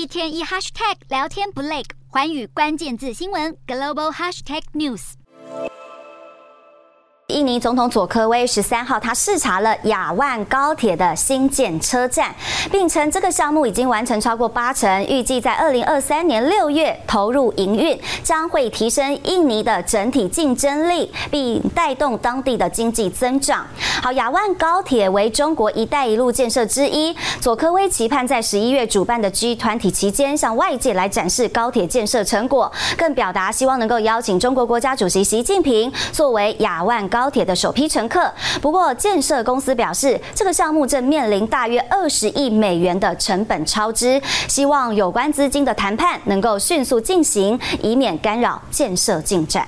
一天一 hashtag 聊天不累，环宇关键字新闻 global hashtag news。印尼总统佐科威十三号，他视察了雅万高铁的新建车站，并称这个项目已经完成超过八成，预计在二零二三年六月投入营运，将会提升印尼的整体竞争力，并带动当地的经济增长。好，雅万高铁为中国“一带一路”建设之一，佐科威期盼在十一月主办的 G 团体期间，向外界来展示高铁建设成果，更表达希望能够邀请中国国家主席习近平作为雅万。高铁的首批乘客。不过，建设公司表示，这个项目正面临大约二十亿美元的成本超支，希望有关资金的谈判能够迅速进行，以免干扰建设进展。